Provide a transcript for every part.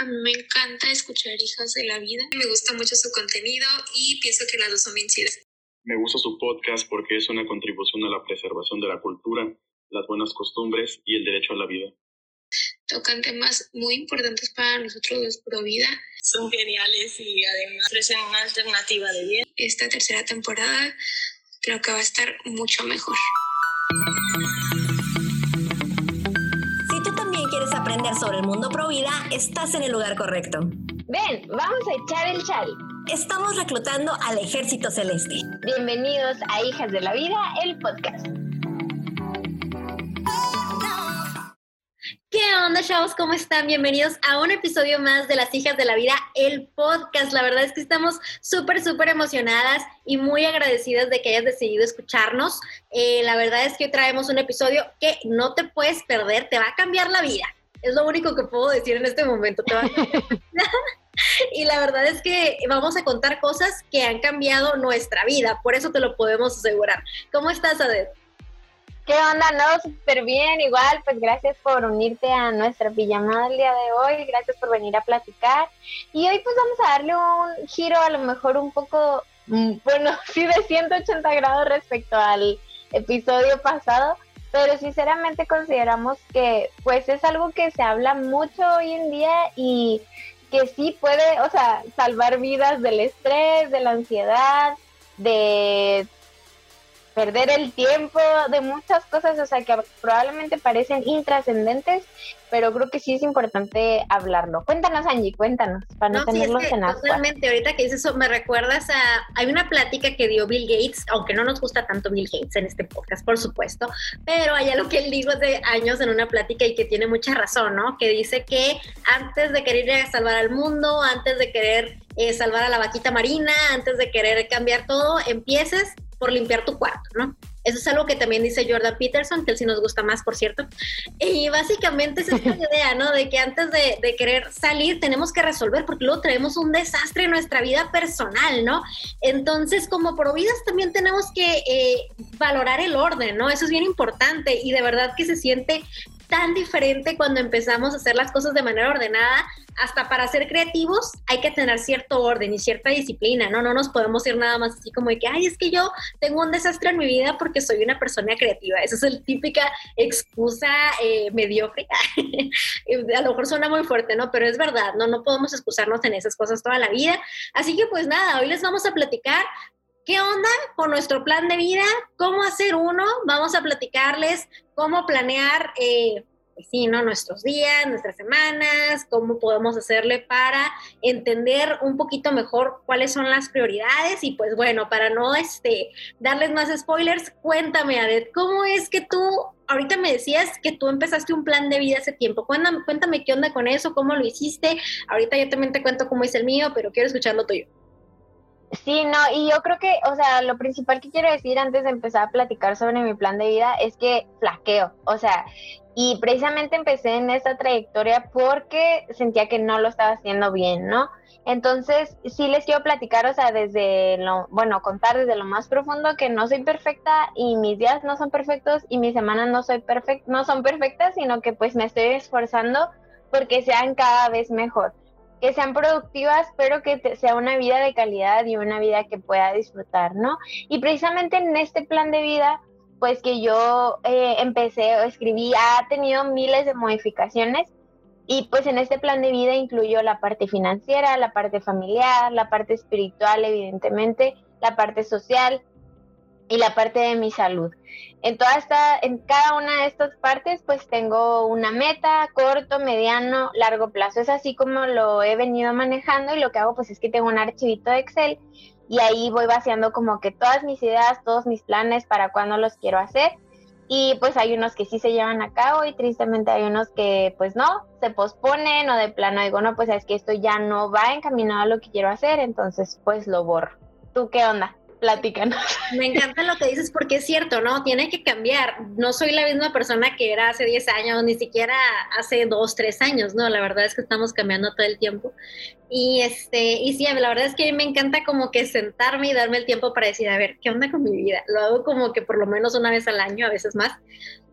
A mí me encanta escuchar Hijas de la Vida. Me gusta mucho su contenido y pienso que las dos son bien chidas. Me gusta su podcast porque es una contribución a la preservación de la cultura, las buenas costumbres y el derecho a la vida. Tocan temas muy importantes para nosotros los pro vida. Son geniales y además ofrecen una alternativa de bien. Esta tercera temporada creo que va a estar mucho mejor. Aprender sobre el mundo pro vida, estás en el lugar correcto. Ven, vamos a echar el chal. Estamos reclutando al Ejército Celeste. Bienvenidos a Hijas de la Vida, el podcast. ¿Qué onda, chavos? ¿Cómo están? Bienvenidos a un episodio más de Las Hijas de la Vida, el podcast. La verdad es que estamos súper, súper emocionadas y muy agradecidas de que hayas decidido escucharnos. Eh, la verdad es que hoy traemos un episodio que no te puedes perder, te va a cambiar la vida. Es lo único que puedo decir en este momento. Te. Y la verdad es que vamos a contar cosas que han cambiado nuestra vida, por eso te lo podemos asegurar. ¿Cómo estás, Adel? ¿Qué onda? No, súper bien. Igual, pues gracias por unirte a nuestra pijamada el día de hoy. Gracias por venir a platicar. Y hoy pues vamos a darle un giro a lo mejor un poco, mm, bueno, sí de 180 grados respecto al episodio pasado. Pero sinceramente consideramos que pues es algo que se habla mucho hoy en día y que sí puede, o sea, salvar vidas del estrés, de la ansiedad, de perder el tiempo, de muchas cosas, o sea, que probablemente parecen intrascendentes, pero creo que sí es importante hablarlo. Cuéntanos, Angie, cuéntanos, para no, tenerlos en ascuas. Totalmente, ahorita que dices eso, me recuerdas a, hay una plática que dio Bill Gates, aunque no nos gusta tanto Bill Gates en este podcast, por supuesto, pero hay algo que él dijo hace años en una plática y que tiene mucha razón, ¿no? Que dice que antes de querer ir a salvar al mundo, antes de querer eh, salvar a la vaquita marina, antes de querer cambiar todo, empieces por limpiar tu cuarto, ¿no? Eso es algo que también dice Jordan Peterson, que él sí nos gusta más, por cierto. Y básicamente es esta idea, ¿no? De que antes de, de, querer salir tenemos que resolver, porque luego traemos un desastre en nuestra vida personal, ¿no? Entonces, como providas también tenemos que eh, valorar el orden, ¿no? Eso es bien importante y de verdad que se siente tan diferente cuando empezamos a hacer las cosas de manera ordenada. Hasta para ser creativos hay que tener cierto orden y cierta disciplina, ¿no? No nos podemos ir nada más así como de que, ay, es que yo tengo un desastre en mi vida porque soy una persona creativa. Esa es la típica excusa eh, mediocre. a lo mejor suena muy fuerte, ¿no? Pero es verdad, ¿no? No podemos excusarnos en esas cosas toda la vida. Así que pues nada, hoy les vamos a platicar ¿Qué onda con nuestro plan de vida? ¿Cómo hacer uno? Vamos a platicarles cómo planear, eh, pues sí, ¿no? Nuestros días, nuestras semanas, cómo podemos hacerle para entender un poquito mejor cuáles son las prioridades y pues bueno, para no este, darles más spoilers, cuéntame, Adet, ¿cómo es que tú, ahorita me decías que tú empezaste un plan de vida hace tiempo, cuéntame, cuéntame qué onda con eso, cómo lo hiciste, ahorita yo también te cuento cómo es el mío, pero quiero escuchar lo tuyo. Sí, no, y yo creo que, o sea, lo principal que quiero decir antes de empezar a platicar sobre mi plan de vida es que flaqueo, o sea, y precisamente empecé en esta trayectoria porque sentía que no lo estaba haciendo bien, ¿no? Entonces, sí les quiero platicar, o sea, desde lo, bueno, contar desde lo más profundo que no soy perfecta y mis días no son perfectos y mis semanas no soy perfect, no son perfectas, sino que pues me estoy esforzando porque sean cada vez mejor que sean productivas, pero que sea una vida de calidad y una vida que pueda disfrutar, ¿no? Y precisamente en este plan de vida, pues que yo eh, empecé o escribí, ha tenido miles de modificaciones y pues en este plan de vida incluyó la parte financiera, la parte familiar, la parte espiritual, evidentemente, la parte social, y la parte de mi salud. En toda esta, en cada una de estas partes, pues tengo una meta, corto, mediano, largo plazo. Es así como lo he venido manejando y lo que hago pues es que tengo un archivito de Excel y ahí voy vaciando como que todas mis ideas, todos mis planes para cuándo los quiero hacer. Y pues hay unos que sí se llevan a cabo y tristemente hay unos que pues no, se posponen o de plano digo, no, pues es que esto ya no va encaminado a lo que quiero hacer, entonces pues lo borro. ¿Tú qué onda? Platícanos. Me encanta lo que dices porque es cierto, ¿no? Tiene que cambiar. No soy la misma persona que era hace 10 años, ni siquiera hace 2, 3 años, ¿no? La verdad es que estamos cambiando todo el tiempo. Y este, y sí, la verdad es que a mí me encanta como que sentarme y darme el tiempo para decir, a ver, ¿qué onda con mi vida? Lo hago como que por lo menos una vez al año, a veces más.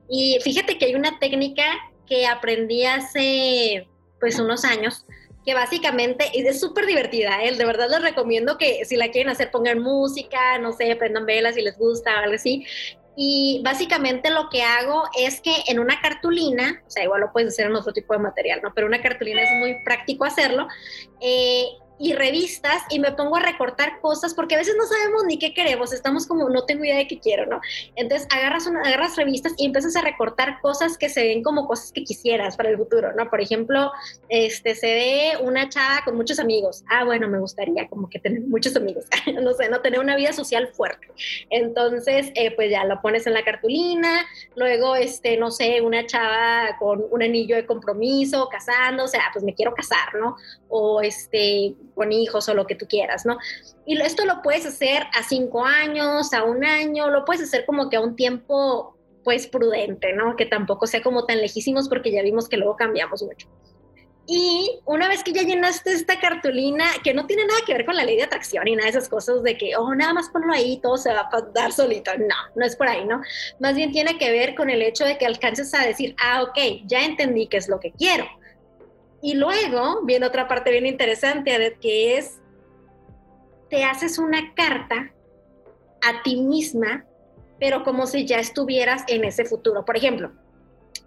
Y fíjate que hay una técnica que aprendí hace pues unos años que básicamente es súper divertida, ¿eh? de verdad les recomiendo que si la quieren hacer pongan música, no sé, prendan velas si les gusta o algo así. Y básicamente lo que hago es que en una cartulina, o sea, igual lo puedes hacer en otro tipo de material, ¿no? Pero una cartulina es muy práctico hacerlo. Eh, y revistas y me pongo a recortar cosas porque a veces no sabemos ni qué queremos, estamos como no tengo idea de qué quiero, ¿no? Entonces agarras, una, agarras revistas y empiezas a recortar cosas que se ven como cosas que quisieras para el futuro, ¿no? Por ejemplo, este, se ve una chava con muchos amigos. Ah, bueno, me gustaría como que tener muchos amigos, no sé, no tener una vida social fuerte. Entonces, eh, pues ya lo pones en la cartulina, luego, este, no sé, una chava con un anillo de compromiso, casando, o sea, pues me quiero casar, ¿no? O este, con hijos o lo que tú quieras, ¿no? Y esto lo puedes hacer a cinco años, a un año, lo puedes hacer como que a un tiempo, pues prudente, ¿no? Que tampoco sea como tan lejísimos porque ya vimos que luego cambiamos mucho. Y una vez que ya llenaste esta cartulina, que no tiene nada que ver con la ley de atracción y nada de esas cosas de que, oh, nada más ponlo ahí, todo se va a dar solito. No, no es por ahí, ¿no? Más bien tiene que ver con el hecho de que alcances a decir, ah, ok, ya entendí qué es lo que quiero. Y luego viene otra parte bien interesante, que es, te haces una carta a ti misma, pero como si ya estuvieras en ese futuro. Por ejemplo,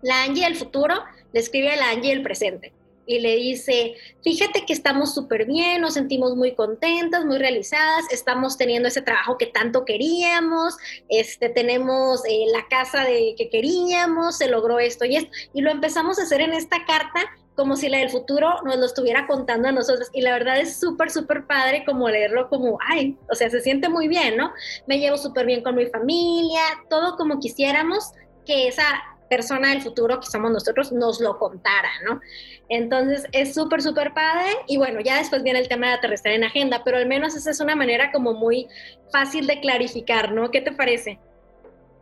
la Angie del futuro le escribe a la Angie del presente y le dice, fíjate que estamos súper bien, nos sentimos muy contentas, muy realizadas, estamos teniendo ese trabajo que tanto queríamos, este, tenemos eh, la casa de, que queríamos, se logró esto y esto, y lo empezamos a hacer en esta carta como si la del futuro nos lo estuviera contando a nosotros. Y la verdad es súper, súper padre como leerlo como, ay, o sea, se siente muy bien, ¿no? Me llevo súper bien con mi familia, todo como quisiéramos que esa persona del futuro que somos nosotros nos lo contara, ¿no? Entonces es súper, súper padre y bueno, ya después viene el tema de aterrizar en agenda, pero al menos esa es una manera como muy fácil de clarificar, ¿no? ¿Qué te parece?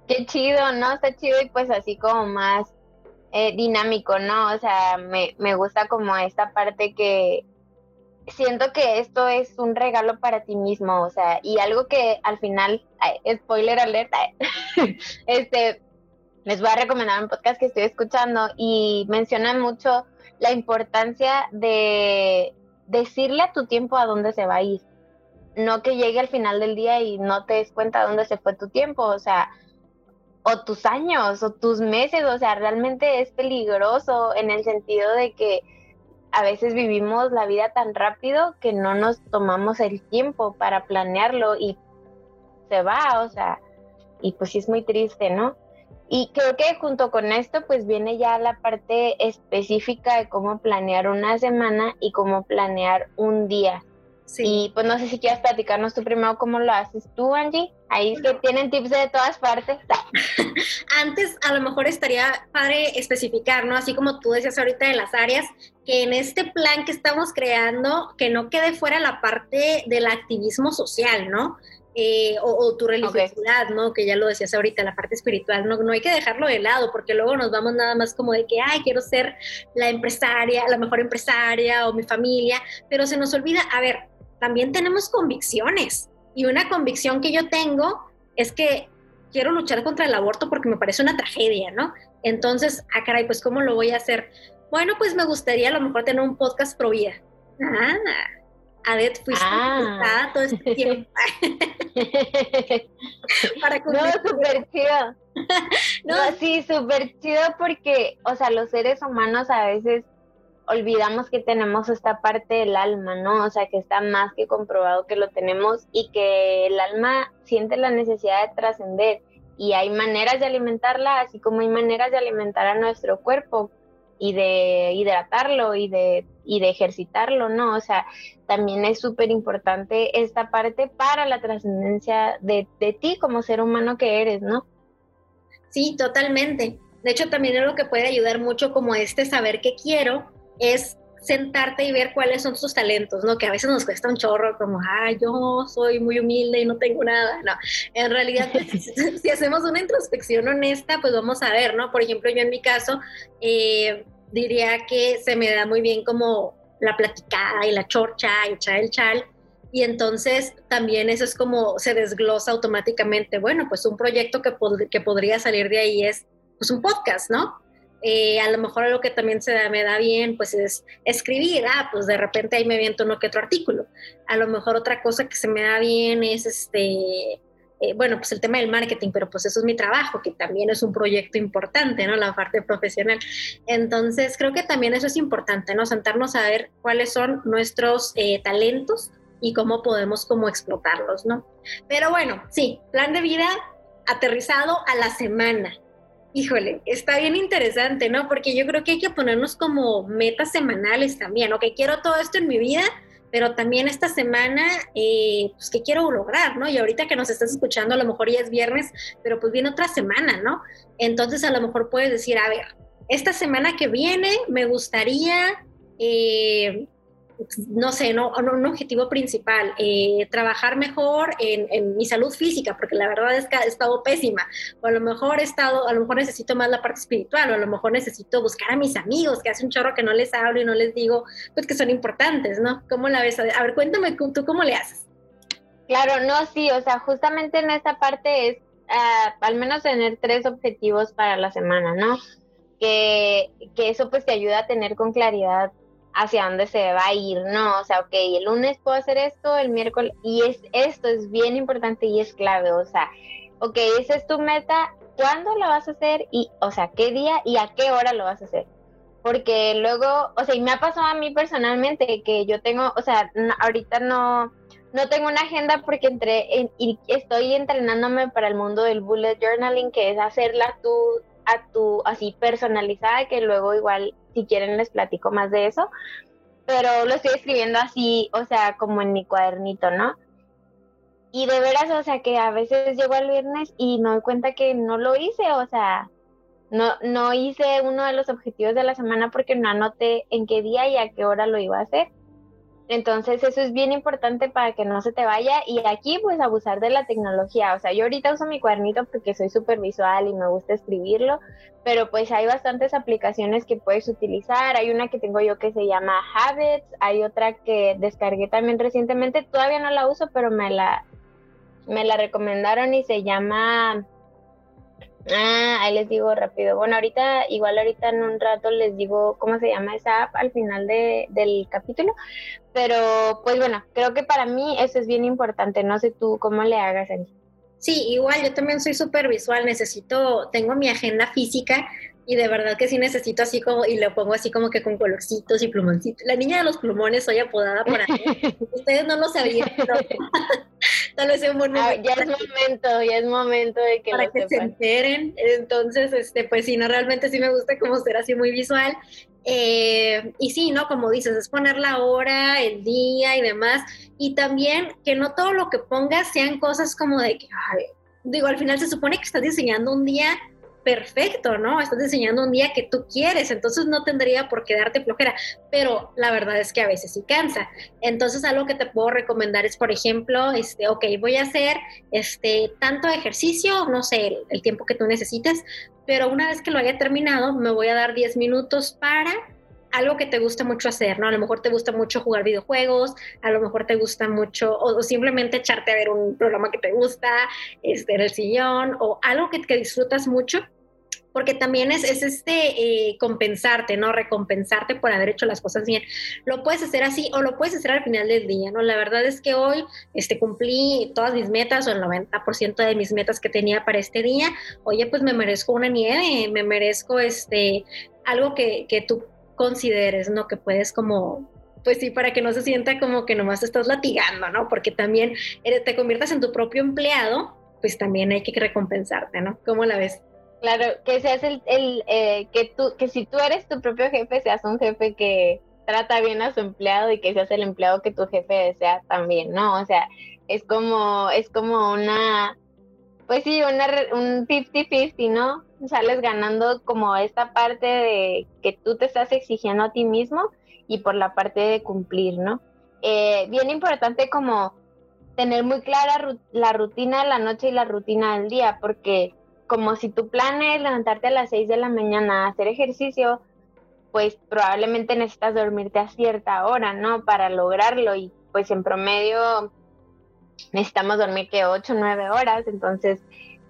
Qué chido, ¿no? Está chido y pues así como más eh, dinámico, ¿no? O sea, me, me gusta como esta parte que siento que esto es un regalo para ti mismo, o sea, y algo que al final, spoiler alert, este, les voy a recomendar un podcast que estoy escuchando y mencionan mucho la importancia de decirle a tu tiempo a dónde se va a ir. No que llegue al final del día y no te des cuenta dónde se fue tu tiempo, o sea, o tus años o tus meses, o sea, realmente es peligroso en el sentido de que a veces vivimos la vida tan rápido que no nos tomamos el tiempo para planearlo y se va, o sea, y pues sí es muy triste, ¿no? Y creo que junto con esto pues viene ya la parte específica de cómo planear una semana y cómo planear un día. Y pues no sé si quieres platicarnos tú primero cómo lo haces tú, Angie. Ahí es que tienen tips de todas partes. Antes, a lo mejor estaría padre especificar, ¿no? Así como tú decías ahorita de las áreas, que en este plan que estamos creando, que no quede fuera la parte del activismo social, ¿no? Eh, o, tu religiosidad, ¿no? Que ya lo decías ahorita, la parte espiritual, ¿no? No hay que dejarlo de lado, porque luego nos vamos nada más como de que, ay, quiero ser la empresaria, la mejor empresaria o mi familia, pero se nos olvida, a ver, también tenemos convicciones. Y una convicción que yo tengo es que quiero luchar contra el aborto porque me parece una tragedia, ¿no? Entonces, ah, caray, pues ¿cómo lo voy a hacer? Bueno, pues me gustaría a lo mejor tener un podcast pro vida. Ah, Adet, fuiste ah. todo este tiempo. Para no, súper chido. no, sí, súper chido porque, o sea, los seres humanos a veces olvidamos que tenemos esta parte del alma, ¿no? O sea, que está más que comprobado que lo tenemos y que el alma siente la necesidad de trascender y hay maneras de alimentarla, así como hay maneras de alimentar a nuestro cuerpo y de hidratarlo y de, y de ejercitarlo, ¿no? O sea, también es súper importante esta parte para la trascendencia de, de ti como ser humano que eres, ¿no? Sí, totalmente. De hecho, también es lo que puede ayudar mucho como este saber qué quiero es sentarte y ver cuáles son tus talentos, ¿no? Que a veces nos cuesta un chorro, como, ah, yo soy muy humilde y no tengo nada. No, en realidad, si hacemos una introspección honesta, pues vamos a ver, ¿no? Por ejemplo, yo en mi caso, eh, diría que se me da muy bien como la platicada y la chorcha y echar el chal. Y entonces también eso es como se desglosa automáticamente. Bueno, pues un proyecto que, que podría salir de ahí es pues un podcast, ¿no? Eh, a lo mejor algo que también me da bien, pues es escribir, ah, pues de repente ahí me aviento uno que otro artículo. A lo mejor otra cosa que se me da bien es este, eh, bueno, pues el tema del marketing, pero pues eso es mi trabajo, que también es un proyecto importante, ¿no? La parte profesional. Entonces, creo que también eso es importante, ¿no? Sentarnos a ver cuáles son nuestros eh, talentos y cómo podemos como explotarlos, ¿no? Pero bueno, sí, plan de vida aterrizado a la semana. Híjole, está bien interesante, ¿no? Porque yo creo que hay que ponernos como metas semanales también, ¿ok? Quiero todo esto en mi vida, pero también esta semana, eh, pues, ¿qué quiero lograr, no? Y ahorita que nos estás escuchando, a lo mejor ya es viernes, pero pues viene otra semana, ¿no? Entonces a lo mejor puedes decir, a ver, esta semana que viene me gustaría... Eh, no sé, no, un objetivo principal, eh, trabajar mejor en, mi salud física, porque la verdad es que he estado pésima, o a lo mejor he estado, a lo mejor necesito más la parte espiritual, o a lo mejor necesito buscar a mis amigos, que hace un chorro que no les hablo y no les digo, pues que son importantes, ¿no? ¿Cómo la ves? A ver, cuéntame tú cómo le haces. Claro, no, sí, o sea, justamente en esta parte es ah, al menos tener tres objetivos para la semana, ¿no? Que, que eso pues te ayuda a tener con claridad hacia dónde se va a ir, ¿no? O sea, ok, el lunes puedo hacer esto, el miércoles, y es esto es bien importante y es clave, o sea, ok, esa es tu meta, ¿cuándo lo vas a hacer? Y, o sea, ¿qué día y a qué hora lo vas a hacer? Porque luego, o sea, y me ha pasado a mí personalmente que yo tengo, o sea, ahorita no, no tengo una agenda porque entré y estoy entrenándome para el mundo del bullet journaling, que es hacerla tú a tu, así personalizada, que luego igual si quieren les platico más de eso, pero lo estoy escribiendo así, o sea, como en mi cuadernito, ¿no? Y de veras, o sea, que a veces llego al viernes y me doy cuenta que no lo hice, o sea, no, no hice uno de los objetivos de la semana porque no anoté en qué día y a qué hora lo iba a hacer. Entonces eso es bien importante para que no se te vaya y aquí pues abusar de la tecnología. O sea, yo ahorita uso mi cuadernito porque soy súper visual y me gusta escribirlo, pero pues hay bastantes aplicaciones que puedes utilizar. Hay una que tengo yo que se llama Habits, hay otra que descargué también recientemente, todavía no la uso, pero me la, me la recomendaron y se llama Ah, ahí les digo rápido. Bueno, ahorita, igual ahorita en un rato les digo cómo se llama esa app al final de, del capítulo. Pero, pues bueno, creo que para mí eso es bien importante. No sé tú cómo le hagas, Angie. Sí, igual yo también soy súper visual. Necesito, tengo mi agenda física y de verdad que sí necesito así como, y lo pongo así como que con colorcitos y plumoncitos. La niña de los plumones soy apodada por ahí. Ustedes no lo sabían, pero tal vez un buen ah, ya es momento, ya es momento de que para que se enteren. Entonces, este, pues sí, no, realmente sí me gusta como ser así muy visual. Eh, y sí, ¿no? Como dices, es poner la hora, el día y demás. Y también que no todo lo que pongas sean cosas como de que, digo, al final se supone que estás diseñando un día perfecto, ¿no? Estás diseñando un día que tú quieres, entonces no tendría por qué darte flojera, pero la verdad es que a veces sí cansa. Entonces algo que te puedo recomendar es, por ejemplo, este, ok, voy a hacer este tanto ejercicio, no sé, el, el tiempo que tú necesites, pero una vez que lo haya terminado, me voy a dar 10 minutos para algo que te gusta mucho hacer, ¿no? A lo mejor te gusta mucho jugar videojuegos, a lo mejor te gusta mucho, o, simplemente echarte a ver un programa que te gusta, este, en el sillón, o algo que, que disfrutas mucho, porque también es, es este eh, compensarte, ¿no? Recompensarte por haber hecho las cosas bien. Lo puedes hacer así o lo puedes hacer al final del día, ¿no? La verdad es que hoy este, cumplí todas mis metas o el 90% de mis metas que tenía para este día. Oye, pues me merezco una nieve, me merezco este, algo que, que tú consideres, ¿no? Que puedes como pues sí, para que no se sienta como que nomás te estás latigando, ¿no? Porque también te conviertas en tu propio empleado, pues también hay que recompensarte, ¿no? ¿Cómo la ves? Claro, que seas el, el eh, que tú, que si tú eres tu propio jefe, seas un jefe que trata bien a su empleado y que seas el empleado que tu jefe desea también, ¿no? O sea, es como, es como una, pues sí, una, un 50-50, ¿no? Sales ganando como esta parte de que tú te estás exigiendo a ti mismo y por la parte de cumplir, ¿no? Eh, bien importante como tener muy clara la rutina de la noche y la rutina del día, porque como si tu plan es levantarte a las 6 de la mañana a hacer ejercicio, pues probablemente necesitas dormirte a cierta hora, ¿no? Para lograrlo y pues en promedio necesitamos dormir que 8 o 9 horas, entonces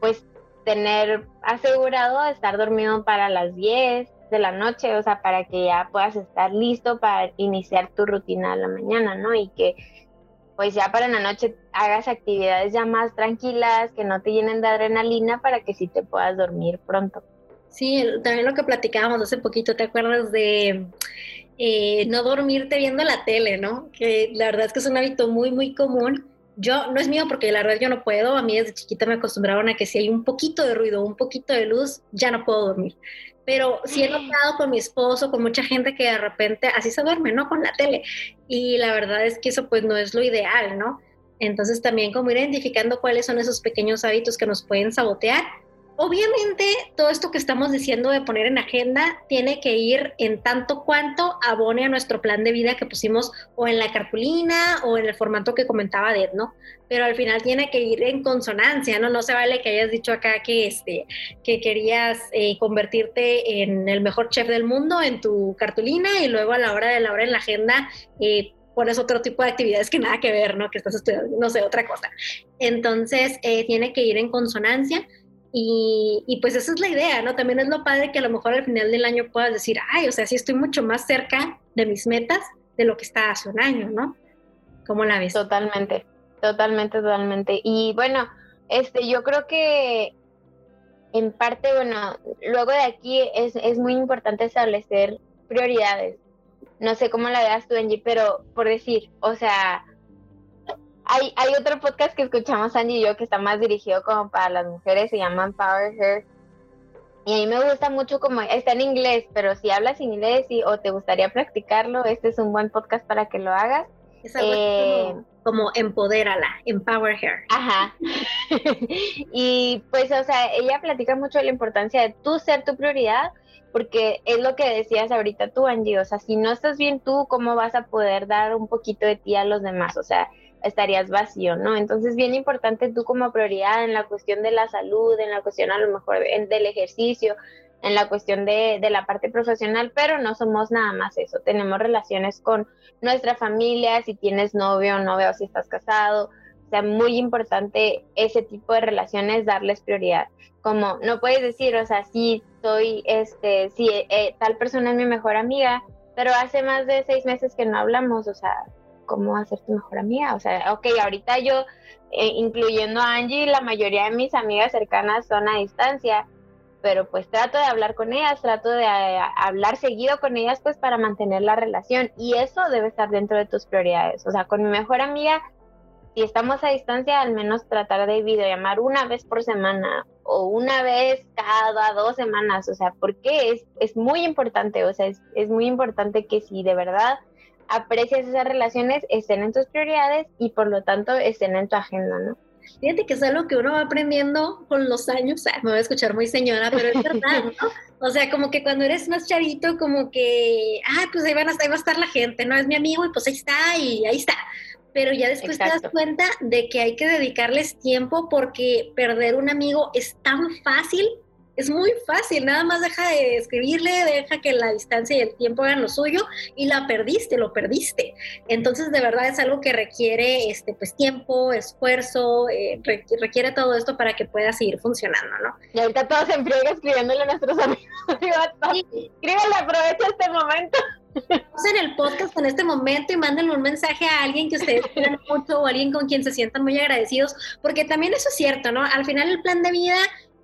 pues tener asegurado estar dormido para las 10, de la noche, o sea, para que ya puedas estar listo para iniciar tu rutina de la mañana, ¿no? Y que pues ya para la noche hagas actividades ya más tranquilas, que no te llenen de adrenalina para que sí te puedas dormir pronto. Sí, también lo que platicábamos hace poquito, ¿te acuerdas de eh, no dormirte viendo la tele, ¿no? Que la verdad es que es un hábito muy, muy común. Yo, no es mío porque la verdad yo no puedo, a mí desde chiquita me acostumbraron a que si hay un poquito de ruido, un poquito de luz, ya no puedo dormir pero sí he notado con mi esposo, con mucha gente que de repente así se duerme, ¿no? Con la tele. Y la verdad es que eso pues no es lo ideal, ¿no? Entonces también como ir identificando cuáles son esos pequeños hábitos que nos pueden sabotear Obviamente, todo esto que estamos diciendo de poner en agenda tiene que ir en tanto cuanto abone a nuestro plan de vida que pusimos o en la cartulina o en el formato que comentaba Ded, ¿no? Pero al final tiene que ir en consonancia, ¿no? No se vale que hayas dicho acá que, este, que querías eh, convertirte en el mejor chef del mundo en tu cartulina y luego a la hora de la hora en la agenda eh, pones otro tipo de actividades que nada que ver, ¿no? Que estás estudiando, no sé, otra cosa. Entonces, eh, tiene que ir en consonancia y, pues esa es la idea, ¿no? También es lo padre que a lo mejor al final del año puedas decir, ay, o sea, sí estoy mucho más cerca de mis metas de lo que estaba hace un año, ¿no? ¿Cómo la ves? Totalmente, totalmente, totalmente. Y bueno, este, yo creo que en parte, bueno, luego de aquí es, es muy importante establecer prioridades. No sé cómo la veas tú, Angie, pero por decir, o sea, hay, hay otro podcast que escuchamos Angie y yo que está más dirigido como para las mujeres, se llama Power Her. Y a mí me gusta mucho como, está en inglés, pero si hablas inglés y, o te gustaría practicarlo, este es un buen podcast para que lo hagas. Es algo eh, como, empodérala, empower her. Ajá. y pues, o sea, ella platica mucho de la importancia de tú ser tu prioridad, porque es lo que decías ahorita tú, Angie, o sea, si no estás bien tú, ¿cómo vas a poder dar un poquito de ti a los demás? O sea, estarías vacío, ¿no? Entonces, bien importante tú como prioridad en la cuestión de la salud, en la cuestión a lo mejor del ejercicio, en la cuestión de, de, la parte profesional, pero no somos nada más eso. Tenemos relaciones con nuestra familia, si tienes novio o novia o si estás casado. O sea, muy importante ese tipo de relaciones, darles prioridad. Como no puedes decir, o sea, sí, soy, este, sí, eh, tal persona es mi mejor amiga, pero hace más de seis meses que no hablamos, o sea, cómo hacer tu mejor amiga. O sea, ok, ahorita yo, eh, incluyendo a Angie, la mayoría de mis amigas cercanas son a distancia, pero pues trato de hablar con ellas, trato de eh, hablar seguido con ellas pues para mantener la relación y eso debe estar dentro de tus prioridades. O sea, con mi mejor amiga, si estamos a distancia, al menos tratar de videollamar una vez por semana o una vez cada dos semanas, o sea, porque es, es muy importante, o sea, es, es muy importante que si de verdad aprecias esas relaciones, estén en tus prioridades y por lo tanto estén en tu agenda, ¿no? Fíjate que es algo que uno va aprendiendo con los años, me voy a escuchar muy señora, pero es verdad, ¿no? O sea, como que cuando eres más chavito, como que, ah, pues ahí, van a, ahí va a estar la gente, ¿no? Es mi amigo y pues ahí está y ahí está. Pero ya después te das cuenta de que hay que dedicarles tiempo porque perder un amigo es tan fácil es muy fácil, nada más deja de escribirle, deja que la distancia y el tiempo hagan lo suyo y la perdiste, lo perdiste. Entonces, de verdad es algo que requiere este, pues, tiempo, esfuerzo, eh, requiere todo esto para que pueda seguir funcionando, ¿no? Y ahorita todos en friega escribiéndole a nuestros amigos. Escríbanle, aprovecha este momento. en el podcast en este momento y mándenle un mensaje a alguien que ustedes quieran mucho o alguien con quien se sientan muy agradecidos, porque también eso es cierto, ¿no? Al final el plan de vida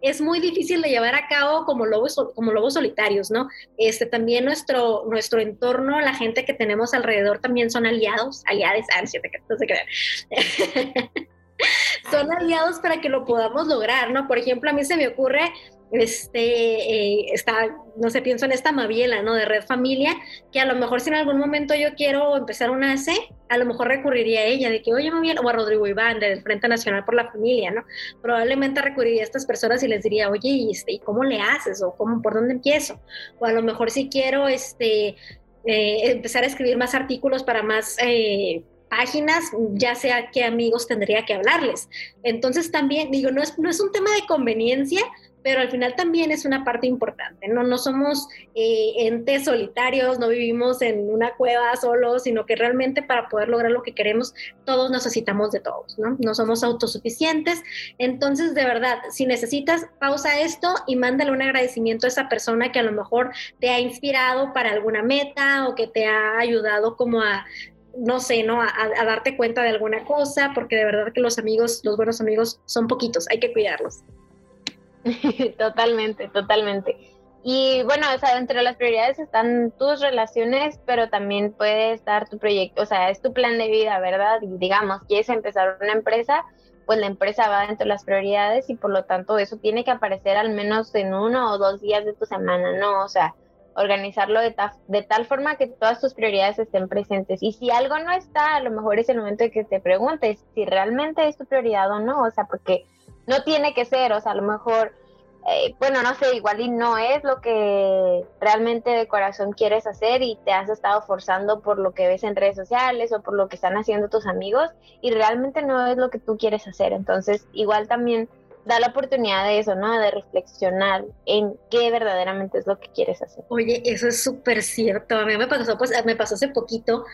es muy difícil de llevar a cabo como lobos, como lobos solitarios, ¿no? Este, también nuestro, nuestro entorno, la gente que tenemos alrededor también son aliados, aliados, ah, no sé qué. son aliados para que lo podamos lograr, ¿no? Por ejemplo, a mí se me ocurre este, eh, está, no sé, pienso en esta Maviela, ¿no? De Red Familia, que a lo mejor si en algún momento yo quiero empezar una AC, a lo mejor recurriría a ella, de que, oye, Maviela, o a Rodrigo Iván, del Frente Nacional por la Familia, ¿no? Probablemente recurriría a estas personas y les diría, oye, ¿y, este, cómo le haces? O cómo, por dónde empiezo? O a lo mejor si quiero, este, eh, empezar a escribir más artículos para más... Eh, páginas, ya sea qué amigos tendría que hablarles. Entonces también, digo, no es, no es un tema de conveniencia, pero al final también es una parte importante, ¿no? No somos eh, entes solitarios, no vivimos en una cueva solos, sino que realmente para poder lograr lo que queremos, todos necesitamos de todos, ¿no? No somos autosuficientes. Entonces, de verdad, si necesitas, pausa esto y mándale un agradecimiento a esa persona que a lo mejor te ha inspirado para alguna meta o que te ha ayudado como a no sé, ¿no? A, a, darte cuenta de alguna cosa, porque de verdad que los amigos, los buenos amigos son poquitos, hay que cuidarlos. totalmente, totalmente. Y bueno, o sea, entre las prioridades están tus relaciones, pero también puede estar tu proyecto, o sea, es tu plan de vida, ¿verdad? Y digamos, quieres empezar una empresa, pues la empresa va dentro de las prioridades y por lo tanto eso tiene que aparecer al menos en uno o dos días de tu semana, ¿no? O sea, organizarlo de, de tal forma que todas tus prioridades estén presentes. Y si algo no está, a lo mejor es el momento de que te preguntes si realmente es tu prioridad o no, o sea, porque no tiene que ser, o sea, a lo mejor, eh, bueno, no sé, igual y no es lo que realmente de corazón quieres hacer y te has estado forzando por lo que ves en redes sociales o por lo que están haciendo tus amigos y realmente no es lo que tú quieres hacer. Entonces, igual también da la oportunidad de eso, ¿no? De reflexionar en qué verdaderamente es lo que quieres hacer. Oye, eso es súper cierto. A mí me pasó, pues, me pasó hace poquito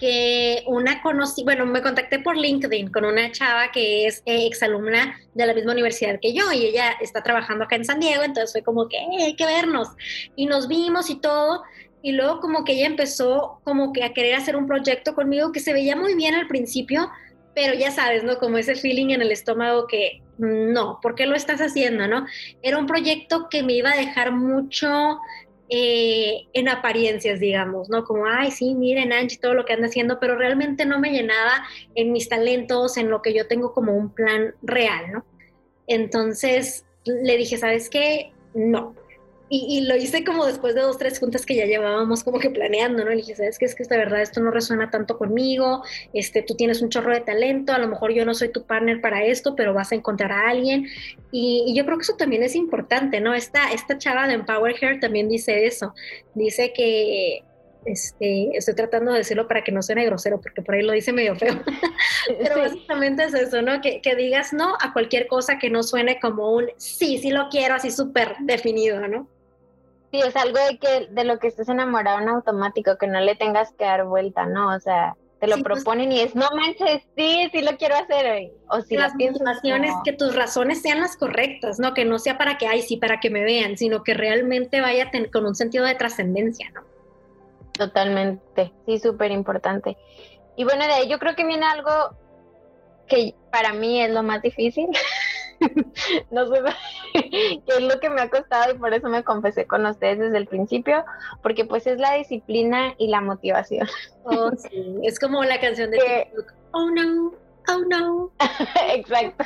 que una conocí, bueno, me contacté por LinkedIn con una chava que es eh, exalumna de la misma universidad que yo y ella está trabajando acá en San Diego, entonces fue como que hay que vernos y nos vimos y todo. Y luego como que ella empezó como que a querer hacer un proyecto conmigo que se veía muy bien al principio, pero ya sabes, ¿no? Como ese feeling en el estómago que no, ¿por qué lo estás haciendo, no? Era un proyecto que me iba a dejar mucho eh, en apariencias, digamos, ¿no? Como, ay, sí, miren, Angie, todo lo que anda haciendo, pero realmente no me llenaba en mis talentos, en lo que yo tengo como un plan real, ¿no? Entonces le dije, ¿sabes qué? No, y, lo hice como después de dos, tres juntas que ya llevábamos como que planeando, ¿no? Le dije, ¿sabes qué? Es que de verdad esto no resuena tanto conmigo, este, tú tienes un chorro de talento, a lo mejor yo no soy tu partner para esto, pero vas a encontrar a alguien. Y, yo creo que eso también es importante, ¿no? Esta, esta chava de Empower Hair también dice eso, dice que este, estoy tratando de decirlo para que no suene grosero, porque por ahí lo dice medio feo. Pero básicamente es eso, ¿no? Que, que, digas no a cualquier cosa que no suene como un sí, sí lo quiero, así súper definido, ¿no? Sí, es algo de que de lo que estés enamorado en automático, que no le tengas que dar vuelta, ¿no? O sea, te lo pues proponen y es, no manches, sí, sí lo quiero hacer. O si las motivaciones, que tus razones sean las correctas, ¿no? Que no sea para que, ay, sí, para que me vean, sino que realmente vaya con un sentido de trascendencia, ¿no? Totalmente, sí, súper importante. Y bueno, de ahí yo creo que viene algo que para mí es lo más difícil, no sé qué es lo que me ha costado y por eso me confesé con ustedes desde el principio, porque pues es la disciplina y la motivación. Oh, sí. Es como la canción de TikTok. Oh no, oh no. Exacto.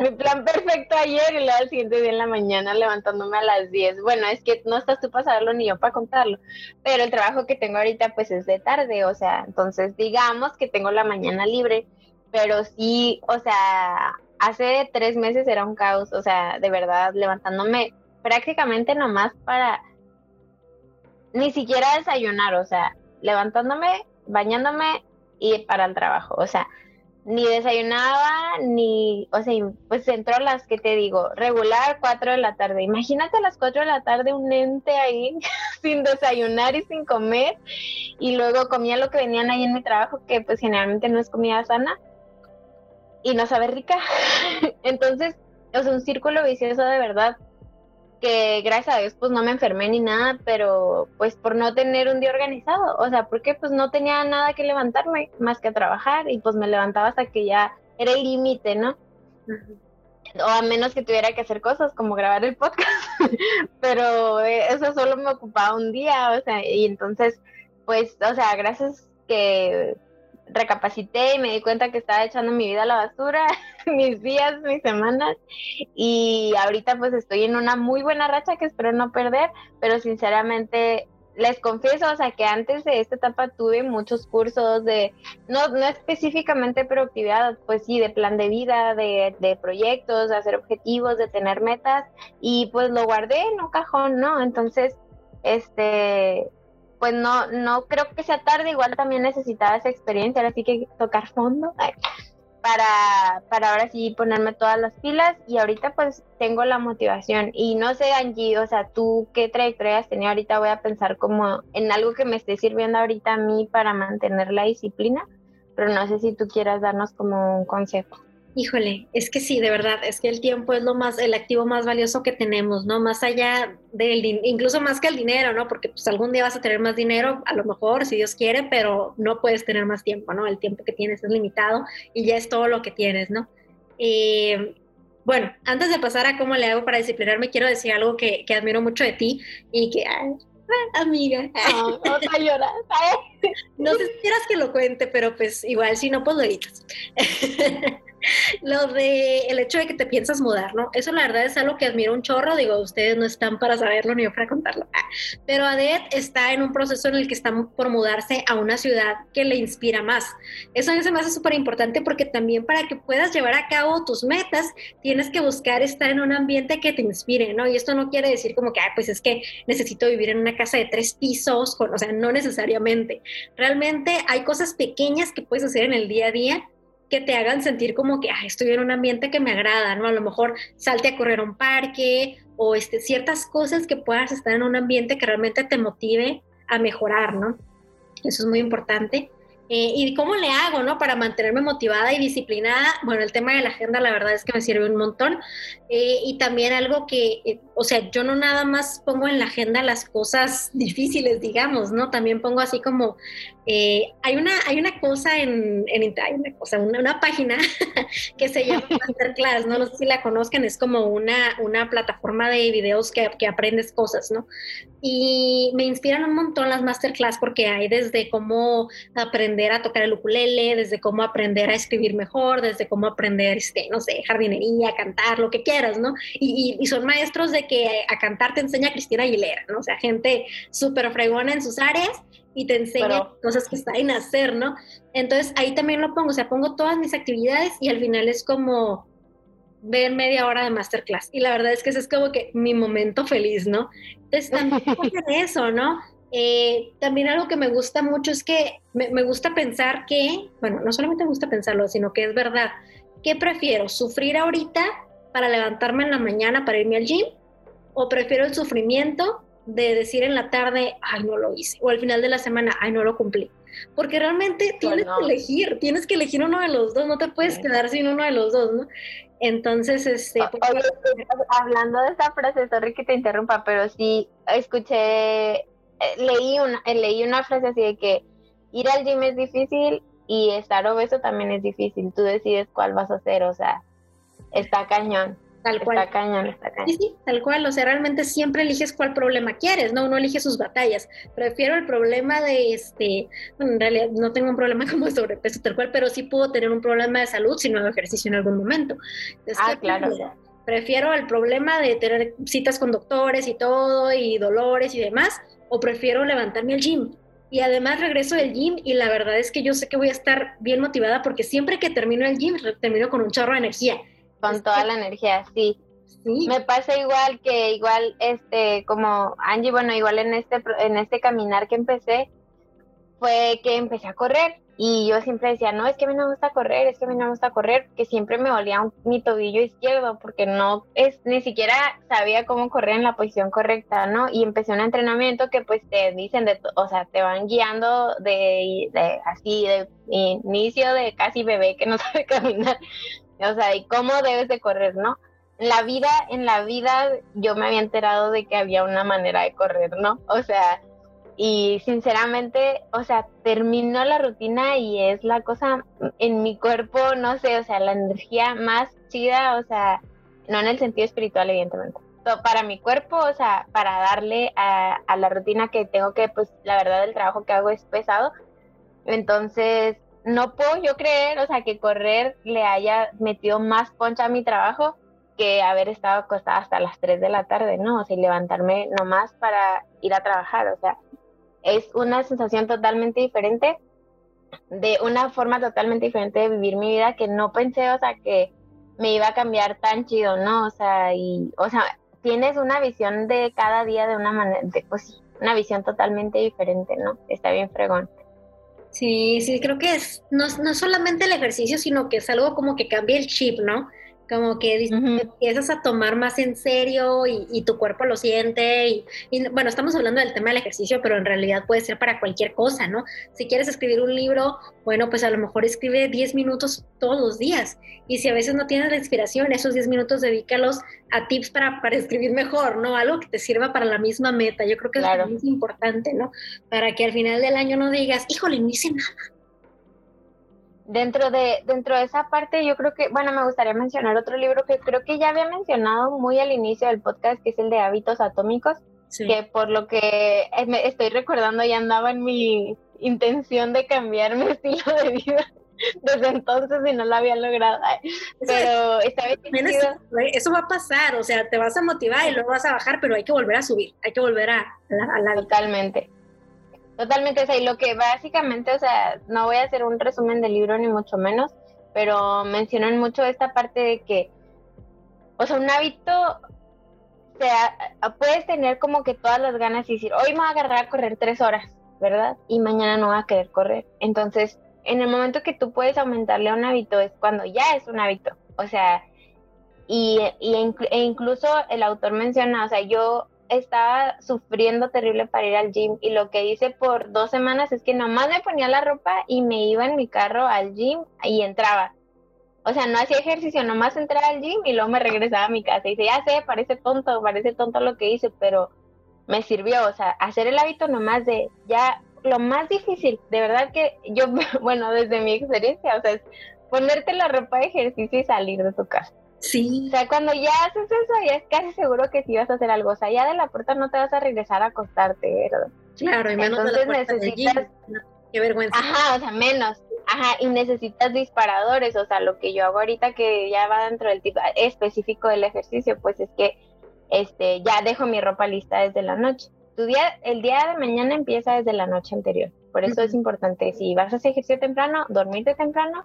Mi plan perfecto ayer y luego al siguiente día en la mañana levantándome a las 10. Bueno, es que no estás tú para saberlo ni yo para contarlo, pero el trabajo que tengo ahorita pues es de tarde, o sea, entonces digamos que tengo la mañana libre, pero sí, o sea, hace tres meses era un caos, o sea, de verdad, levantándome prácticamente nomás para ni siquiera desayunar, o sea, levantándome, bañándome y para el trabajo, o sea, ni desayunaba, ni, o sea, pues entró a las que te digo, regular, cuatro de la tarde. Imagínate a las cuatro de la tarde un ente ahí sin desayunar y sin comer, y luego comía lo que venían ahí en mi trabajo, que pues generalmente no es comida sana, y no sabe rica. Entonces, es un círculo vicioso de verdad que gracias a Dios pues no me enfermé ni nada, pero pues por no tener un día organizado, o sea, porque pues no tenía nada que levantarme más que a trabajar y pues me levantaba hasta que ya era el límite, ¿no? O a menos que tuviera que hacer cosas como grabar el podcast, pero eh, eso solo me ocupaba un día, o sea, y entonces pues, o sea, gracias que recapacité y me di cuenta que estaba echando mi vida a la basura, mis días, mis semanas, y ahorita pues estoy en una muy buena racha que espero no perder, pero sinceramente les confieso, o sea, que antes de esta etapa tuve muchos cursos de, no, no específicamente productividad, pues sí, de plan de vida, de, de proyectos, de hacer objetivos, de tener metas, y pues lo guardé en un cajón, ¿no? Entonces, este, pues no, no creo que sea tarde, igual también necesitaba esa experiencia, ahora sí que tocar fondo. para, para ahora sí ponerme todas las pilas y ahorita pues tengo la motivación y no sé Angie, o sea, tú qué trayectoria has tenido ahorita, voy a pensar como en algo que me esté sirviendo ahorita a mí para mantener la disciplina, pero no sé si tú quieras darnos como un consejo. Híjole, es que sí, de verdad, es que el tiempo es lo más, el activo más valioso que tenemos, ¿no? Más allá del, incluso más que el dinero, ¿no? Porque pues algún día vas a tener más dinero, a lo mejor, si Dios quiere, pero no puedes tener más tiempo, ¿no? El tiempo que tienes es limitado y ya es todo lo que tienes, ¿no? Eh, bueno, antes de pasar a cómo le hago para disciplinarme, quiero decir algo que, que admiro mucho de ti y que, amiga. No, no a llorar. no sé si quieras que lo cuente, pero pues igual si no, pues lo editas. lo de el hecho de que te piensas mudar, ¿no? Eso la verdad es algo que admiro un chorro, digo, ustedes no están para saberlo ni yo para contarlo. Pero Adet está en un proceso en el que está por mudarse a una ciudad que le inspira más. Eso a mí se súper importante porque también para que puedas llevar a cabo tus metas, tienes que buscar estar en un ambiente que te inspire, ¿no? Y esto no quiere decir como que, ah, pues es que necesito vivir en una casa de tres pisos, con, o sea, no necesariamente. Realmente hay cosas pequeñas que puedes hacer en el día a día que te hagan sentir como que estoy en un ambiente que me agrada, ¿no? A lo mejor salte a correr a un parque o este, ciertas cosas que puedas estar en un ambiente que realmente te motive a mejorar, ¿no? Eso es muy importante. Eh, ¿Y cómo le hago, no? Para mantenerme motivada y disciplinada. Bueno, el tema de la agenda, la verdad es que me sirve un montón. Eh, y también algo que, eh, o sea, yo no nada más pongo en la agenda las cosas difíciles, digamos, ¿no? También pongo así como, hay, una, hay una cosa en, en hay una cosa, una, página que se llama Masterclass, ¿no? No sé si la conozcan, es como una, una plataforma de videos que, que aprendes cosas, ¿no? Y me inspiran un montón las Masterclass porque hay desde cómo aprender a tocar el ukulele, desde cómo aprender a escribir mejor, desde cómo aprender, este, no sé, jardinería, cantar, lo que quieras, ¿no? Y, son maestros de que a cantar te enseña Cristina Aguilera, ¿no? O sea, gente súper fregona en sus áreas y te enseña cosas que están en hacer, ¿no? Entonces ahí también lo pongo, o sea, pongo todas mis actividades y al final es como ver media hora de masterclass. Y la verdad es que ese es como que mi momento feliz, ¿no? Entonces también eso, ¿no? Eh, también algo que me gusta mucho es que me, gusta pensar que, bueno, no solamente me gusta pensarlo, sino que es verdad. ¿Qué prefiero? ¿Sufrir ahorita para levantarme en la mañana para irme al gym? ¿O prefiero el sufrimiento de decir en la tarde, ay, no lo hice? O al final de la semana, ay, no lo cumplí. Porque realmente tienes que elegir, tienes que elegir uno de los dos, no te puedes quedar sin uno de los dos, ¿no? Entonces, este... Pues, hablando de esta frase, sorry que te interrumpa, pero sí escuché eh, leí, una, eh, leí una frase así de que ir al gym es difícil y estar obeso también es difícil. Tú decides cuál vas a hacer, o sea, está cañón. Tal cual. Está cañón, está cañón. Sí, sí, tal cual. O sea, realmente siempre eliges cuál problema quieres, ¿no? Uno elige sus batallas. Prefiero el problema de este. Bueno, en realidad no tengo un problema como de sobrepeso, tal cual, pero sí puedo tener un problema de salud si no hago ejercicio en algún momento. ah, claro. prefiero el problema de tener citas con doctores y todo, y dolores y demás, o prefiero levantarme al gym. Y además regreso del gym y la verdad es que yo sé que voy a estar bien motivada porque siempre que termino el gym termino con un chorro de energía. Con toda la energía, sí. Sí. Me pasa igual que igual este como Angie, bueno, igual en este en este caminar que empecé fue que empecé a correr y yo siempre decía, no, es que a mí no me gusta correr, es que a mí no me gusta correr, que siempre me dolía mi tobillo izquierdo porque no, es, ni siquiera sabía cómo correr en la posición correcta, ¿no? Y empecé un entrenamiento que pues te dicen, de, o sea, te van guiando de, de así, de inicio de casi bebé que no sabe caminar, o sea, y cómo debes de correr, ¿no? En la vida, en la vida yo me había enterado de que había una manera de correr, ¿no? O sea, y sinceramente, o sea, terminó la rutina y es la cosa en mi cuerpo, no sé, o sea, la energía más chida, o sea, no en el sentido espiritual, evidentemente. Para mi cuerpo, o sea, para darle a, a la rutina que tengo que, pues, la verdad, el trabajo que hago es pesado. Entonces, no puedo yo creer, o sea, que correr le haya metido más poncha a mi trabajo que haber estado acostada hasta las 3 de la tarde, ¿no? O sea, levantarme nomás para ir a trabajar, o sea, es una sensación totalmente diferente, de una forma totalmente diferente de vivir mi vida que no pensé, o sea, que me iba a cambiar tan chido, ¿no? O sea, y, o sea, tienes una visión de cada día de una manera, de, pues una visión totalmente diferente, ¿no? Está bien fregón. Sí, sí, creo que es no, no solamente el ejercicio, sino que es algo como que cambia el chip, ¿no? Como que empiezas a tomar más en serio y, tu cuerpo lo siente. Y, bueno, estamos hablando del tema del ejercicio, pero en realidad puede ser para cualquier cosa, ¿no? Si quieres escribir un libro, bueno, pues a lo mejor escribe 10 minutos todos los días. Y si a veces no tienes la inspiración, esos 10 minutos dedícalos a tips para, para escribir mejor, ¿no? Algo que te sirva para la misma meta. Yo creo que es muy importante, ¿no? Para que al final del año no digas, híjole, no hice nada Dentro de, dentro de esa parte, yo creo que, bueno, me gustaría mencionar otro libro que creo que ya había mencionado muy al inicio del podcast, que es el de Hábitos Atómicos, que por lo que me estoy recordando ya andaba en mi intención de cambiar mi estilo de vida desde entonces y no lo había logrado. Pero está bien. Eso, va a pasar, o sea, te vas a motivar y luego vas a bajar, pero hay que volver a subir, hay que volver a, a la... Totalmente. Totalmente, o sea, y lo que básicamente, o sea, no voy a hacer un resumen del libro ni mucho menos, pero mencionan mucho esta parte de que, o sea, un hábito, o sea, puedes tener como que todas las ganas y decir, hoy me voy a agarrar a correr tres horas, ¿verdad? Y mañana no voy a querer correr. Entonces, en el momento que tú puedes aumentarle a un hábito es cuando ya es un hábito, o sea, y, y e incluso el autor menciona, o sea, yo estaba sufriendo terrible para ir al gym y lo que hice por dos semanas es que nomás me ponía la ropa y me iba en mi carro al gym y entraba. O sea, no hacía ejercicio, nomás entraba al gym y luego me regresaba a mi casa y dice, ya sé, parece tonto, parece tonto lo que hice, pero me sirvió, o sea, hacer el hábito nomás de ya lo más difícil, de verdad que yo, bueno, desde mi experiencia, o sea, es ponerte la ropa de ejercicio y salir de tu casa. Sí. O sea, cuando ya haces eso, ya es casi seguro que sí vas a hacer algo. O sea, ya de la puerta no te vas a regresar a acostarte, ¿verdad? Claro, y menos Entonces de la necesitas. Qué vergüenza. Ajá, o sea, menos. Ajá, y necesitas disparadores. O sea, lo que yo hago ahorita que ya va dentro del tipo específico del ejercicio, pues es que este ya dejo mi ropa lista desde la noche. Tu día, el día de mañana empieza desde la noche anterior. Por eso es importante, si vas a hacer ejercicio temprano, dormirte temprano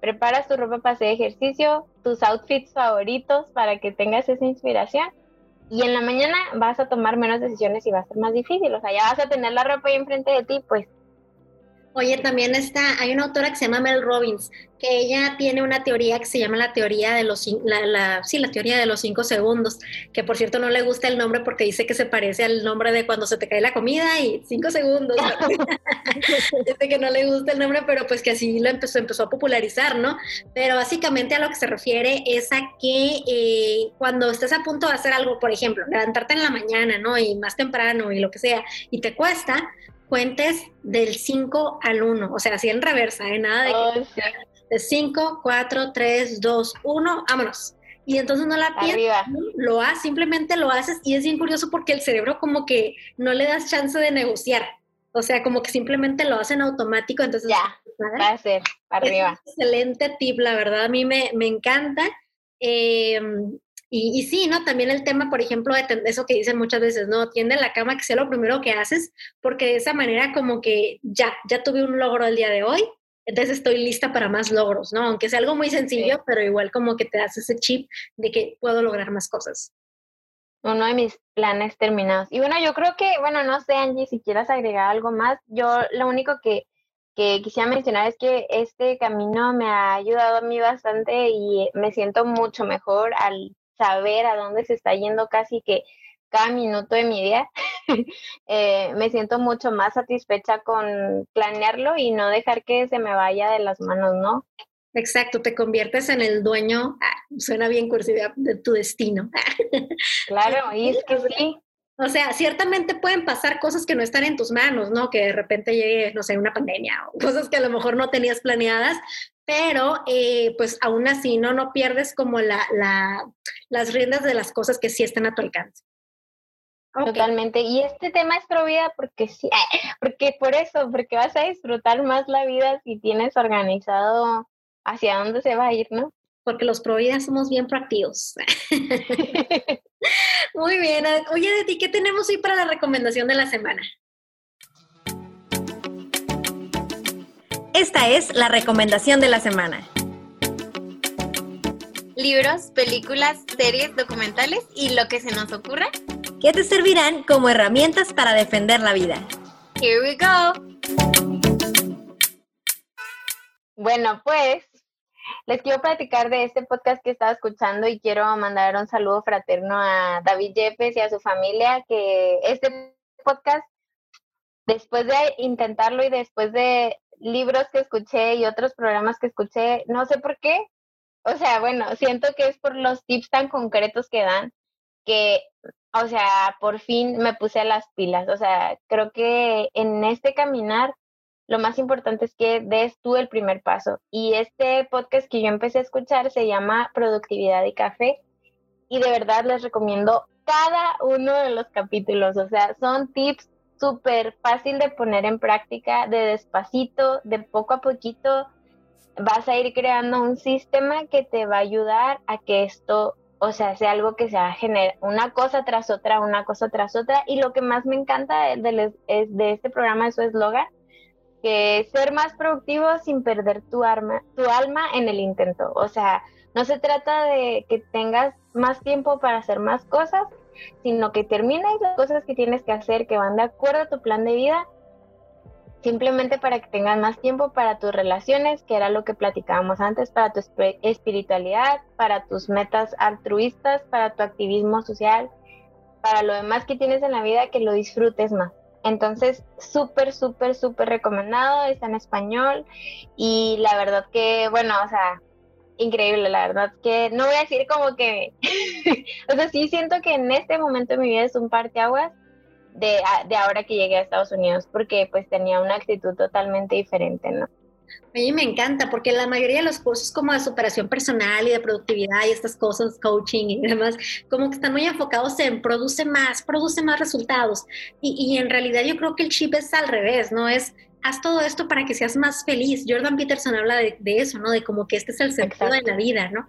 preparas tu ropa para hacer ejercicio, tus outfits favoritos para que tengas esa inspiración. Y en la mañana vas a tomar menos decisiones y va a ser más difícil. O sea, ya vas a tener la ropa ahí enfrente de ti, pues Oye, también está, hay una autora que se llama Mel Robbins, que ella tiene una teoría que se llama la teoría de los, la, la, sí, la teoría de los cinco segundos, que por cierto no le gusta el nombre porque dice que se parece al nombre de cuando se te cae la comida y cinco segundos. dice que no le gusta el nombre, pero pues que así lo empezó, empezó a popularizar, ¿no? Pero básicamente a lo que se refiere es a que eh, cuando estés a punto de hacer algo, por ejemplo, levantarte en la mañana, ¿no? Y más temprano y lo que sea, y te cuesta, cuentes del 5 al 1, o sea, así en reversa, ¿eh? nada de, que, de 5, 4, 3, 2, 1, vámonos. Y entonces no la piensas, lo haces, simplemente lo haces y es bien curioso porque el cerebro como que no le das chance de negociar. O sea, como que simplemente lo hacen automático, entonces... Ya, va a ser, arriba. excelente tip, la verdad, a mí me, me encanta. Eh, y, sí, ¿no? También el tema, por ejemplo, de eso que dicen muchas veces, ¿no? Tiende la cama que sea lo primero que haces, porque de esa manera como que ya, ya tuve un logro el día de hoy, entonces estoy lista para más logros, ¿no? Aunque sea algo muy sencillo, pero igual como que te das ese chip de que puedo lograr más cosas. Uno de mis planes terminados. Y bueno, yo creo que, bueno, no sé, Angie, si quieras agregar algo más, yo lo único que, que quisiera mencionar es que este camino me ha ayudado a mí bastante y me siento mucho mejor al saber a dónde se está yendo casi que cada minuto de mi día, eh, me siento mucho más satisfecha con planearlo y no dejar que se me vaya de las manos, ¿no? Exacto, te conviertes en el dueño, ah, suena bien cursiva, de tu destino. claro, y es que sí. O sea, ciertamente pueden pasar cosas que no están en tus manos, ¿no? Que de repente llegue, no sé, una pandemia o cosas que a lo mejor no tenías planeadas, pero eh, pues aún así no, no pierdes como la, la, las riendas de las cosas que sí están a tu alcance. Totalmente. Y este tema es pro vida porque sí, porque por eso, porque vas a disfrutar más la vida si tienes organizado hacia dónde se va a ir, ¿no? Porque los pro vida somos bien proactivos. Muy bien. Oye, de ti, ¿qué tenemos hoy para la recomendación de la semana? Esta es la recomendación de la semana. Libros, películas, series, documentales y lo que se nos ocurra que te servirán como herramientas para defender la vida. Here we go. Bueno, pues les quiero platicar de este podcast que estaba escuchando y quiero mandar un saludo fraterno a David Yepes y a su familia, que este podcast, después de intentarlo y después de libros que escuché y otros programas que escuché, no sé por qué, o sea, bueno, siento que es por los tips tan concretos que dan, que, o sea, por fin me puse a las pilas, o sea, creo que en este caminar lo más importante es que des tú el primer paso. Y este podcast que yo empecé a escuchar se llama Productividad y Café. Y de verdad les recomiendo cada uno de los capítulos. O sea, son tips súper fácil de poner en práctica, de despacito, de poco a poquito. Vas a ir creando un sistema que te va a ayudar a que esto, o sea, sea algo que se va generar una cosa tras otra, una cosa tras otra. Y lo que más me encanta de, de este programa es su eslogan, que ser más productivo sin perder tu, arma, tu alma en el intento. O sea, no se trata de que tengas más tiempo para hacer más cosas, sino que termines las cosas que tienes que hacer que van de acuerdo a tu plan de vida, simplemente para que tengas más tiempo para tus relaciones, que era lo que platicábamos antes, para tu espiritualidad, para tus metas altruistas, para tu activismo social, para lo demás que tienes en la vida, que lo disfrutes más. Entonces, súper, súper, súper recomendado, está en español y la verdad que, bueno, o sea, increíble, la verdad que no voy a decir como que, o sea, sí siento que en este momento de mi vida es un parteaguas de, de ahora que llegué a Estados Unidos, porque pues tenía una actitud totalmente diferente, ¿no? A mí me encanta porque la mayoría de los cursos como de superación personal y de productividad y estas cosas, coaching y demás, como que están muy enfocados en produce más, produce más resultados. Y, en realidad yo creo que el chip es al revés, ¿no? Es haz todo esto para que seas más feliz. Jordan Peterson habla de, eso, ¿no? De como que este es el sentido de la vida, ¿no?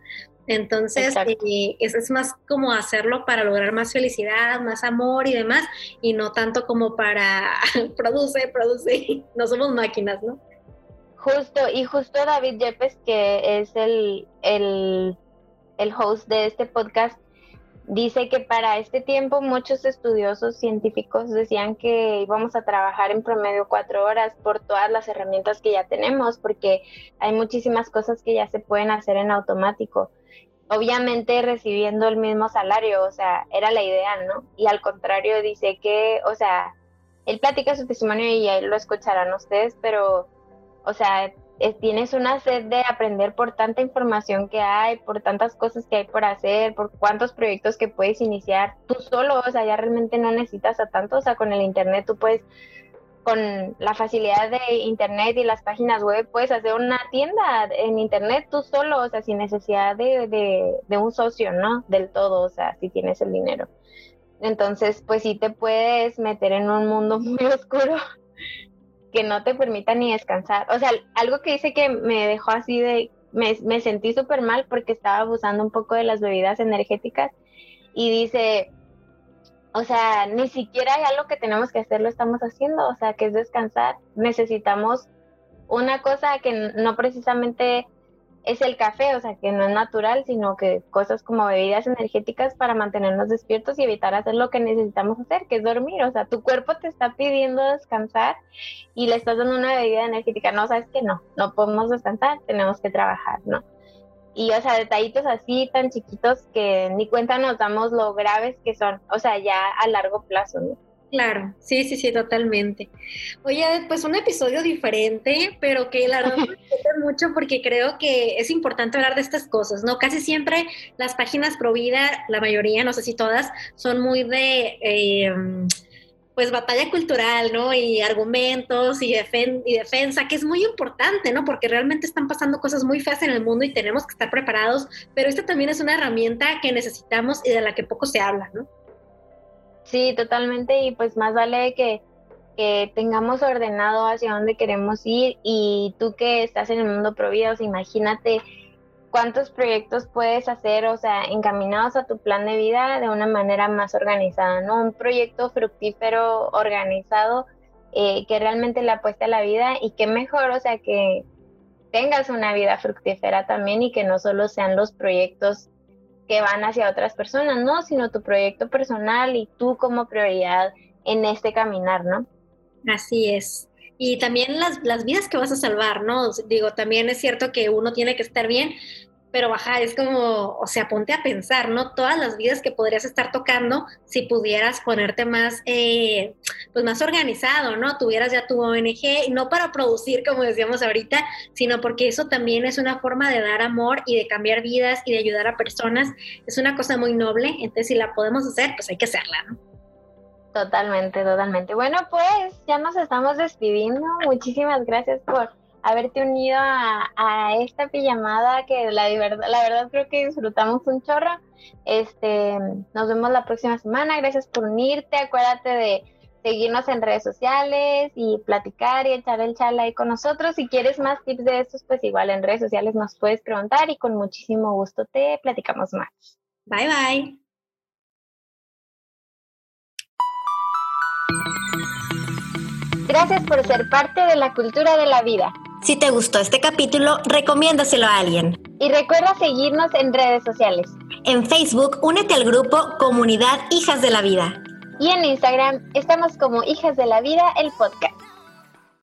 Entonces, eh, eso es más como hacerlo para lograr más felicidad, más amor y demás, y no tanto como para produce, produce, no somos máquinas, ¿no? Justo, y justo David Yepes, que es el, el, el host de este podcast, dice que para este tiempo muchos estudiosos científicos decían que íbamos a trabajar en promedio cuatro horas por todas las herramientas que ya tenemos, porque hay muchísimas cosas que ya se pueden hacer en automático. Obviamente recibiendo el mismo salario, o sea, era la idea, ¿no? Y al contrario dice que, o sea, él platica su testimonio y ahí lo escucharán ustedes, pero o sea, tienes una sed de aprender por tanta información que hay, por tantas cosas que hay por hacer, por cuántos proyectos que puedes iniciar tú solo, o sea, ya realmente no necesitas a tanto, o sea, con el Internet tú puedes, con la facilidad de Internet y las páginas web, puedes hacer una tienda en Internet tú solo, o sea, sin necesidad de, de, de un socio, ¿no? Del todo, o sea, si tienes el dinero. Entonces, pues sí te puedes meter en un mundo muy oscuro que no te permita ni descansar. O sea, algo que dice que me dejó así de, me, me sentí súper mal porque estaba abusando un poco de las bebidas energéticas y dice, o sea, ni siquiera ya lo que tenemos que hacer lo estamos haciendo, o sea, que es descansar. Necesitamos una cosa que no precisamente es el café, o sea, que no es natural, sino que cosas como bebidas energéticas para mantenernos despiertos y evitar hacer lo que necesitamos hacer, que es dormir. O sea, tu cuerpo te está pidiendo descansar y le estás dando una bebida energética. No, sabes que no, no podemos descansar, tenemos que trabajar, ¿no? Y, o sea, detallitos así tan chiquitos que ni cuenta nos damos lo graves que son, o sea, ya a largo plazo, ¿no? Claro, sí, sí, sí, totalmente. Oye, pues un episodio diferente, pero que la verdad me gusta mucho porque creo que es importante hablar de estas cosas, ¿no? Casi siempre las páginas pro vida, la mayoría, no sé si todas, son muy de, eh, pues, batalla cultural, ¿no? Y argumentos y, y defensa, que es muy importante, ¿no? Porque realmente están pasando cosas muy feas en el mundo y tenemos que estar preparados, pero esta también es una herramienta que necesitamos y de la que poco se habla, ¿no? Sí, totalmente, y pues más vale que, tengamos ordenado hacia dónde queremos ir y tú que estás en el mundo prohibido, imagínate cuántos proyectos puedes hacer, o sea, encaminados a tu plan de vida de una manera más organizada, ¿no? Un proyecto fructífero, organizado, eh, que realmente le apueste a la vida y que mejor, o sea, que tengas una vida fructífera también y que no solo sean los proyectos que van hacia otras personas, no, sino tu proyecto personal y tú como prioridad en este caminar, ¿no? Así es. y también las, las vidas que vas a salvar, ¿no? Digo, también es cierto que uno tiene que estar bien, pero baja, es como, o sea, ponte a pensar, ¿no? Todas las vidas que podrías estar tocando si pudieras ponerte más, eh, pues más organizado, ¿no? Tuvieras ya tu ONG, no para producir, como decíamos ahorita, sino porque eso también es una forma de dar amor y de cambiar vidas y de ayudar a personas. Es una cosa muy noble, entonces si la podemos hacer, pues hay que hacerla, ¿no? Totalmente, totalmente. Bueno, pues ya nos estamos despidiendo. Muchísimas gracias por haberte unido a, esta pijamada que la, verdad, la verdad creo que disfrutamos un chorro. Este, nos vemos la próxima semana. Gracias por unirte. Acuérdate de seguirnos en redes sociales y platicar y echar el chal ahí con nosotros. Si quieres más tips de estos, pues igual en redes sociales nos puedes preguntar y con muchísimo gusto te platicamos más. Bye bye. Gracias por ser parte de la cultura de la vida. Si te gustó este capítulo, recomiéndaselo a alguien. Y recuerda seguirnos en redes sociales. En Facebook, únete al grupo Comunidad Hijas de la Vida. Y en Instagram estamos como Hijas de la Vida, el podcast.